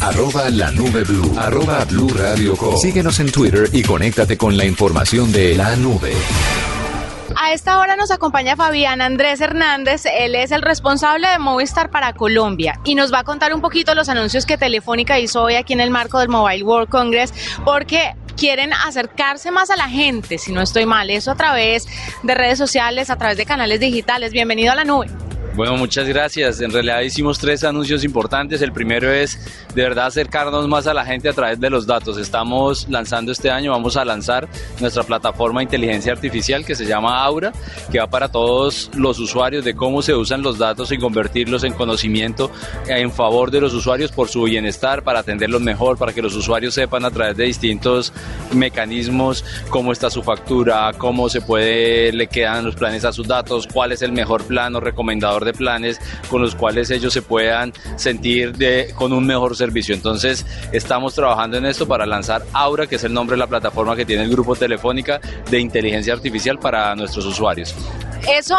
Arroba la nube blue. Arroba blue radio com. Síguenos en Twitter y conéctate con la información de la nube. A esta hora nos acompaña Fabián Andrés Hernández, él es el responsable de Movistar para Colombia y nos va a contar un poquito los anuncios que Telefónica hizo hoy aquí en el marco del Mobile World Congress, porque quieren acercarse más a la gente, si no estoy mal, eso a través de redes sociales, a través de canales digitales. Bienvenido a la nube. Bueno, muchas gracias. En realidad hicimos tres anuncios importantes. El primero es de verdad acercarnos más a la gente a través de los datos. Estamos lanzando este año, vamos a lanzar nuestra plataforma de inteligencia artificial que se llama Aura, que va para todos los usuarios de cómo se usan los datos y convertirlos en conocimiento en favor de los usuarios por su bienestar, para atenderlos mejor, para que los usuarios sepan a través de distintos mecanismos cómo está su factura, cómo se puede, le quedan los planes a sus datos, cuál es el mejor plan o recomendador de planes con los cuales ellos se puedan sentir de, con un mejor servicio. Entonces, estamos trabajando en esto para lanzar Aura, que es el nombre de la plataforma que tiene el grupo Telefónica de inteligencia artificial para nuestros usuarios. Eso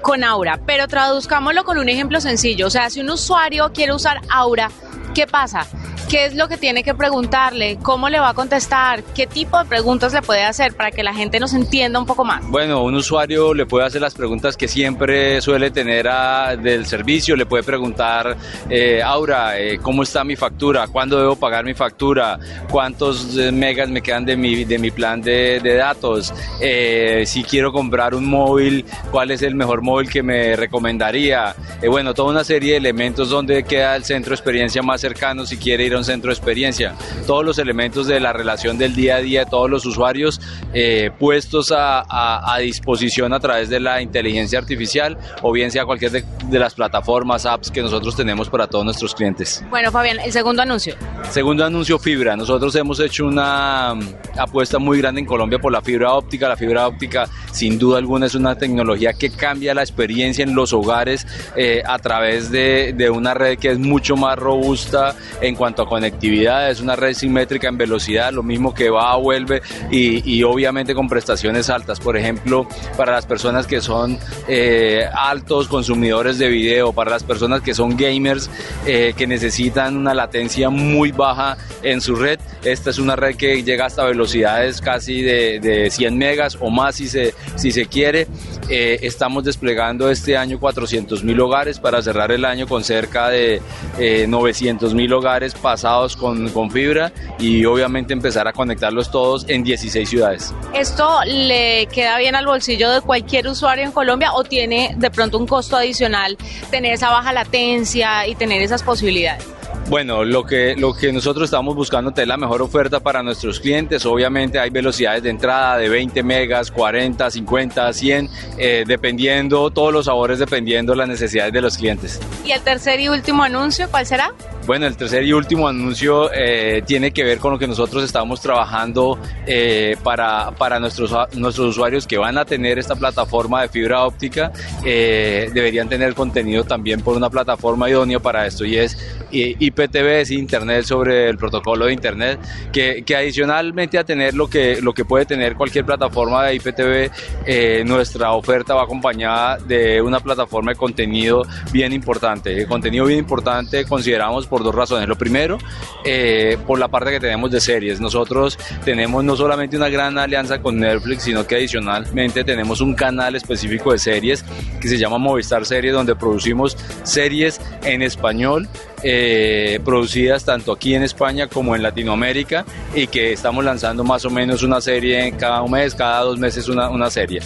con Aura, pero traduzcámoslo con un ejemplo sencillo. O sea, si un usuario quiere usar Aura, ¿qué pasa? ¿Qué es lo que tiene que preguntarle? ¿Cómo le va a contestar? ¿Qué tipo de preguntas le puede hacer para que la gente nos entienda un poco más? Bueno, un usuario le puede hacer las preguntas que siempre suele tener a, del servicio. Le puede preguntar, eh, Aura, eh, ¿cómo está mi factura? ¿Cuándo debo pagar mi factura? ¿Cuántos eh, megas me quedan de mi, de mi plan de, de datos? Si quiero comprar un móvil, ¿cuál es el mejor móvil que me recomendaría? Bueno, toda una serie de elementos donde queda el centro de experiencia más cercano si quiere ir a un centro de experiencia. Todos los elementos de la relación del día a día de todos los usuarios eh, puestos a, a, a, disposición a través de la inteligencia artificial o bien sea cualquier de, de, las plataformas, apps que nosotros tenemos para todos nuestros clientes. Bueno, Fabián, el segundo anuncio. Segundo anuncio, fibra. Nosotros hemos hecho una apuesta muy grande en Colombia por la fibra óptica. La fibra óptica, sin duda alguna, es una tecnología que cambia la experiencia en los hogares eh, a través de, de una red que es mucho más robusta en cuanto a conectividad, es una red simétrica en velocidad, lo mismo que va, vuelve y, y obviamente con prestaciones altas. Por ejemplo, para las personas que son eh, altos consumidores de video, para las personas que son gamers, eh, que necesitan una latencia muy baja en su red, esta es una red que llega hasta velocidades casi de, de 100 megas o más si se, si se quiere. Eh, estamos desplegando este año 400 mil hogares para cerrar el año con cerca de 900 mil hogares pasados con, con, fibra y obviamente empezar a conectarlos todos en 16 ciudades. ¿Esto le queda bien al bolsillo de cualquier usuario en Colombia o tiene de pronto un costo adicional tener esa baja latencia y tener esas posibilidades? Bueno, lo que, lo que nosotros estamos buscando es la mejor oferta para nuestros clientes. Obviamente hay velocidades de entrada de 20 megas, 40, 50, 100, eh, dependiendo, todos los sabores dependiendo las necesidades de los clientes. ¿Y el tercer y último anuncio cuál será? Bueno, el tercer y último anuncio eh, tiene que ver con lo que nosotros estamos trabajando eh, para, para nuestros, nuestros usuarios que van a tener esta plataforma de fibra óptica. Eh, deberían tener contenido también por una plataforma idónea para esto y es IPTV, es Internet sobre el protocolo de Internet, que, que adicionalmente a tener lo que, lo que puede tener cualquier plataforma de IPTV, nuestra oferta va acompañada de una plataforma de contenido bien importante. El contenido bien importante consideramos por dos razones. Lo primero, eh, por la parte que tenemos de series. Nosotros tenemos no solamente una gran alianza con Netflix, sino que adicionalmente tenemos un canal específico de series que se llama Movistar Series, donde producimos series en español eh, producidas tanto aquí en España como en Latinoamérica y que estamos lanzando más o menos una serie cada un mes, cada dos meses una, serie.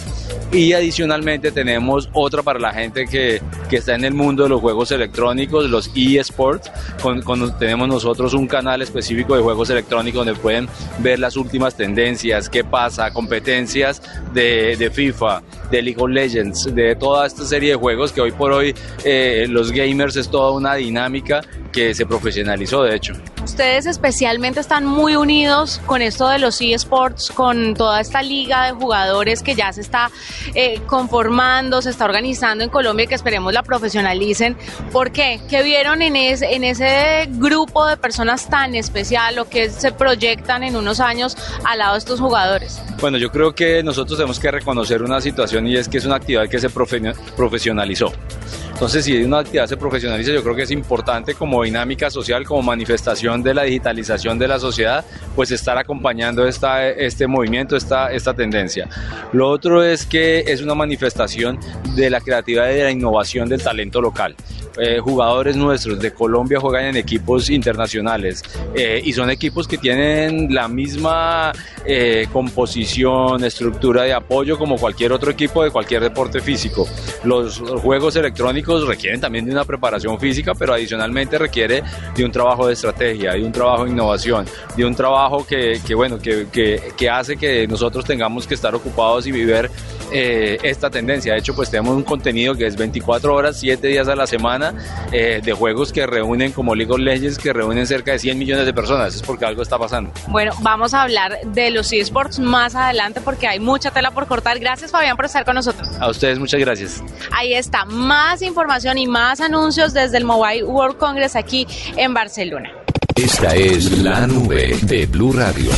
Y adicionalmente tenemos otra para la gente que, que está en el mundo de los juegos electrónicos, los eSports. Con, con, tenemos nosotros un canal específico de juegos electrónicos donde pueden ver las últimas tendencias, qué pasa, competencias de FIFA, de League of Legends, de toda esta serie de juegos que hoy por hoy eh, los gamers es toda una dinámica que se profesionalizó de hecho. Ustedes especialmente están muy unidos con esto de los eSports, con toda esta liga de jugadores que ya se está eh, conformando, se está organizando en Colombia y que esperemos la profesionalicen. ¿Por qué? ¿Qué vieron en ese, grupo de personas tan especial o que se proyectan en unos años al lado de estos jugadores? Bueno, yo creo que nosotros tenemos que reconocer una situación y es que es una actividad que se profesionalizó. Entonces, si una actividad se profesionaliza, yo creo que es importante como dinámica social, como manifestación de la digitalización de la sociedad, pues estar acompañando esta, este movimiento, esta, esta tendencia. Lo otro es que es una manifestación de la creatividad y de la innovación del talento local. Eh, jugadores nuestros de Colombia juegan en equipos internacionales eh, y son equipos que tienen la misma eh, composición, estructura de apoyo como cualquier otro equipo de cualquier deporte físico. Los juegos electrónicos requieren también de una preparación física, pero adicionalmente requiere de un trabajo de estrategia, de un trabajo de innovación, de un trabajo que, bueno, que, que, que, hace que nosotros tengamos que estar ocupados y vivir esta tendencia. De hecho, pues tenemos un contenido que es 24 horas, 7 días a la semana eh, de juegos que reúnen como League of Legends, que reúnen cerca de 100 millones de personas. Es porque algo está pasando. Bueno, vamos a hablar de los eSports más adelante porque hay mucha tela por cortar. Gracias Fabián por estar con nosotros. A ustedes muchas gracias. Ahí está, más información y más anuncios desde el Mobile World Congress aquí en Barcelona. Esta es la nube de Blue Radio.